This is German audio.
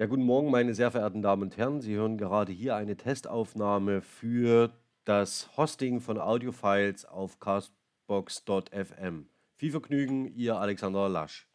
Ja, guten Morgen, meine sehr verehrten Damen und Herren. Sie hören gerade hier eine Testaufnahme für das Hosting von Audiofiles auf castbox.fm. Viel Vergnügen, Ihr Alexander Lasch.